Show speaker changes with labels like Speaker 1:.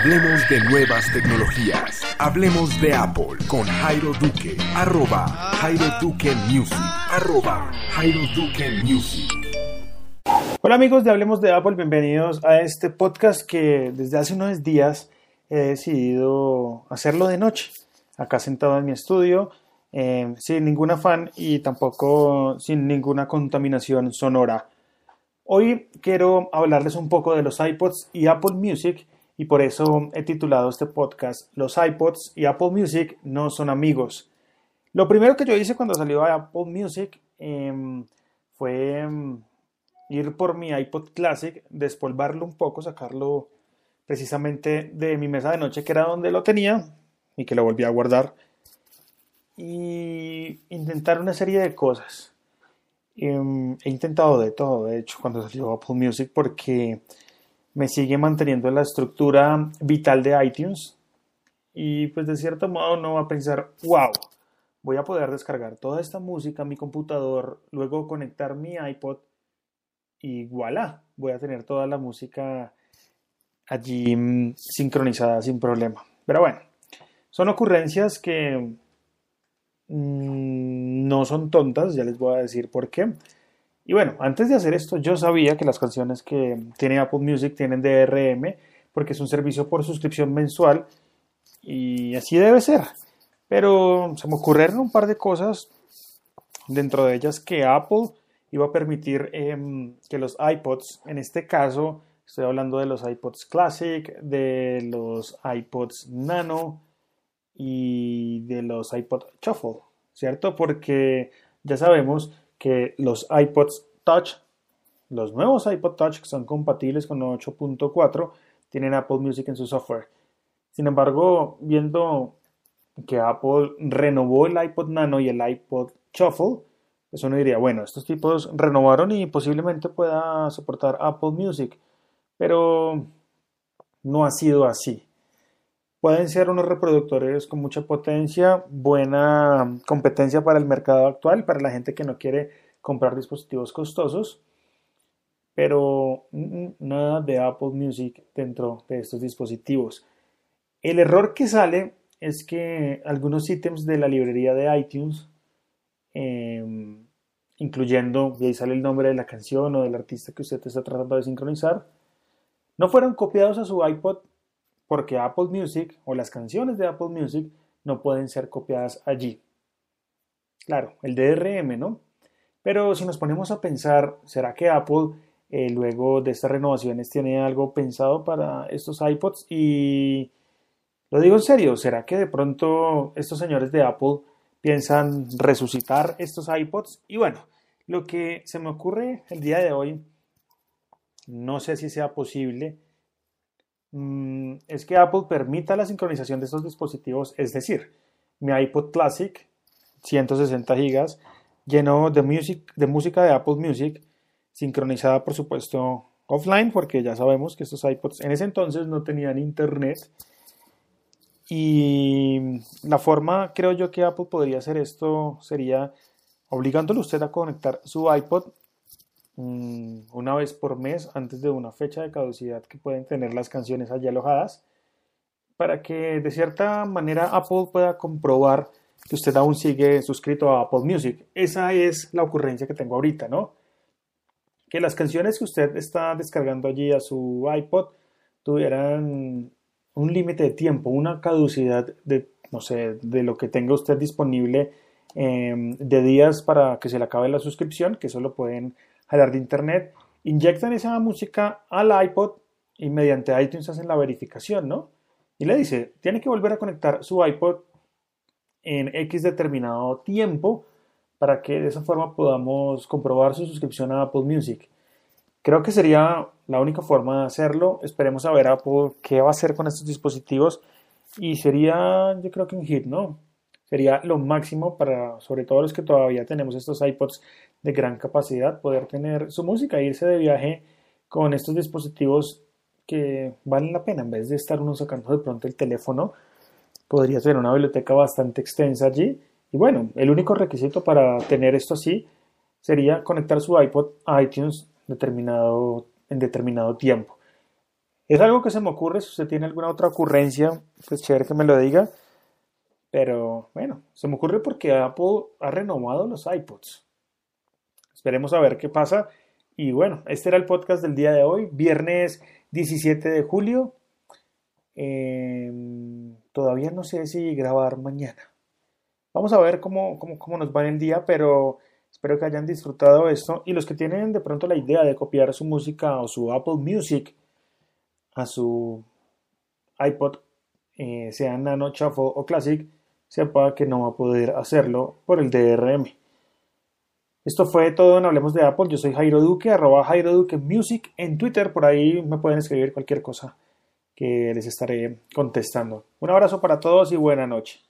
Speaker 1: Hablemos de nuevas tecnologías. Hablemos de Apple con Jairo Duque. Arroba Jairo Duque Music. Arroba Jairo Duque Music.
Speaker 2: Hola amigos de Hablemos de Apple, bienvenidos a este podcast que desde hace unos días he decidido hacerlo de noche, acá sentado en mi estudio, eh, sin ningún afán y tampoco sin ninguna contaminación sonora. Hoy quiero hablarles un poco de los iPods y Apple Music y por eso he titulado este podcast Los iPods y Apple Music no son amigos. Lo primero que yo hice cuando salió Apple Music em, fue em, ir por mi iPod Classic, despolvarlo un poco, sacarlo precisamente de mi mesa de noche, que era donde lo tenía y que lo volví a guardar, y intentar una serie de cosas. Em, he intentado de todo, de hecho, cuando salió Apple Music, porque me sigue manteniendo la estructura vital de iTunes. Y pues de cierto modo no va a pensar, wow, voy a poder descargar toda esta música a mi computador, luego conectar mi iPod y voilà, voy a tener toda la música allí mm, sincronizada sin problema. Pero bueno, son ocurrencias que Mm, no son tontas, ya les voy a decir por qué. Y bueno, antes de hacer esto, yo sabía que las canciones que tiene Apple Music tienen DRM, porque es un servicio por suscripción mensual y así debe ser. Pero se me ocurrieron un par de cosas, dentro de ellas que Apple iba a permitir em, que los iPods, en este caso estoy hablando de los iPods Classic, de los iPods Nano, y de los iPod Shuffle, ¿cierto? Porque ya sabemos que los iPods Touch, los nuevos iPod Touch que son compatibles con 8.4, tienen Apple Music en su software. Sin embargo, viendo que Apple renovó el iPod Nano y el iPod Shuffle, pues uno diría, bueno, estos tipos renovaron y posiblemente pueda soportar Apple Music, pero no ha sido así. Pueden ser unos reproductores con mucha potencia, buena competencia para el mercado actual, para la gente que no quiere comprar dispositivos costosos, pero nada de Apple Music dentro de estos dispositivos. El error que sale es que algunos ítems de la librería de iTunes, em, incluyendo, y ahí sale el nombre de la canción o del artista que usted está tratando de sincronizar, no fueron copiados a su iPod porque Apple Music o las canciones de Apple Music no pueden ser copiadas allí. Claro, el DRM, ¿no? Pero si nos ponemos a pensar, ¿será que Apple eh, luego de estas renovaciones tiene algo pensado para estos iPods? Y lo digo en serio, ¿será que de pronto estos señores de Apple piensan resucitar estos iPods? Y bueno, lo que se me ocurre el día de hoy, no sé si sea posible, Mm, es que Apple permita la sincronización de estos dispositivos, es decir, mi iPod Classic, 160 GB, lleno de, música de Apple Music, sincronizada por supuesto offline, porque ya sabemos que estos iPods en ese entonces no tenían internet. Y la forma, creo yo, que Apple podría hacer esto sería obligándole usted a conectar su iPod Mm, una vez por mes antes de una fecha de caducidad que pueden tener las canciones allí alojadas para que de cierta manera Apple pueda comprobar que usted aún sigue suscrito a Apple Music. Esa es la ocurrencia que tengo ahorita, ¿no? Que las canciones que usted está descargando allí a su iPod tuvieran un límite de tiempo, una caducidad de, no sé, de lo que tenga usted disponible em, de días para que se le acabe la suscripción, que eso lo jalar de internet, inyectan esa música al iPod y mediante iTunes hacen la verificación, ¿no? Y le dice, tiene que volver a conectar su iPod en X determinado tiempo para que de esa forma podamos comprobar su suscripción a Apple Music. Creo que sería la única forma de hacerlo. Esperemos a ver Apple qué va a hacer con estos dispositivos y sería, yo creo que un hit, ¿no? Sería lo máximo para, sobre todo los que todavía tenemos estos iPods de gran capacidad, poder tener su música e irse de viaje con estos dispositivos que valen la pena. En vez de estar uno sacando de pronto el teléfono, podría tener una biblioteca bastante extensa allí. Y bueno, el único requisito para tener esto así sería conectar su iPod a iTunes en determinado tiempo. Es algo que se me ocurre, si usted tiene alguna otra ocurrencia, pues chévere que me lo diga. Pero bueno, se me ocurre porque Apple ha renovado los iPods. Esperemos a ver qué pasa. Y bueno, este era el podcast del día de hoy, viernes 17 de julio. Em, todavía no sé si grabar mañana. Vamos a ver cómo, cómo, nos va el día, pero espero que hayan disfrutado esto. Y los que tienen de pronto la idea de copiar su música o su Apple Music a su iPod, eh, sea Nano, Shuffle o Classic, sepa que no va a poder hacerlo por el DRM. Esto fue todo en Hablemos de Apple. Yo soy Jairo Duque, arroba Jairo Duque Music en Twitter. Por ahí me pueden escribir cualquier cosa que les estaré contestando. Un abrazo para todos y buena noche.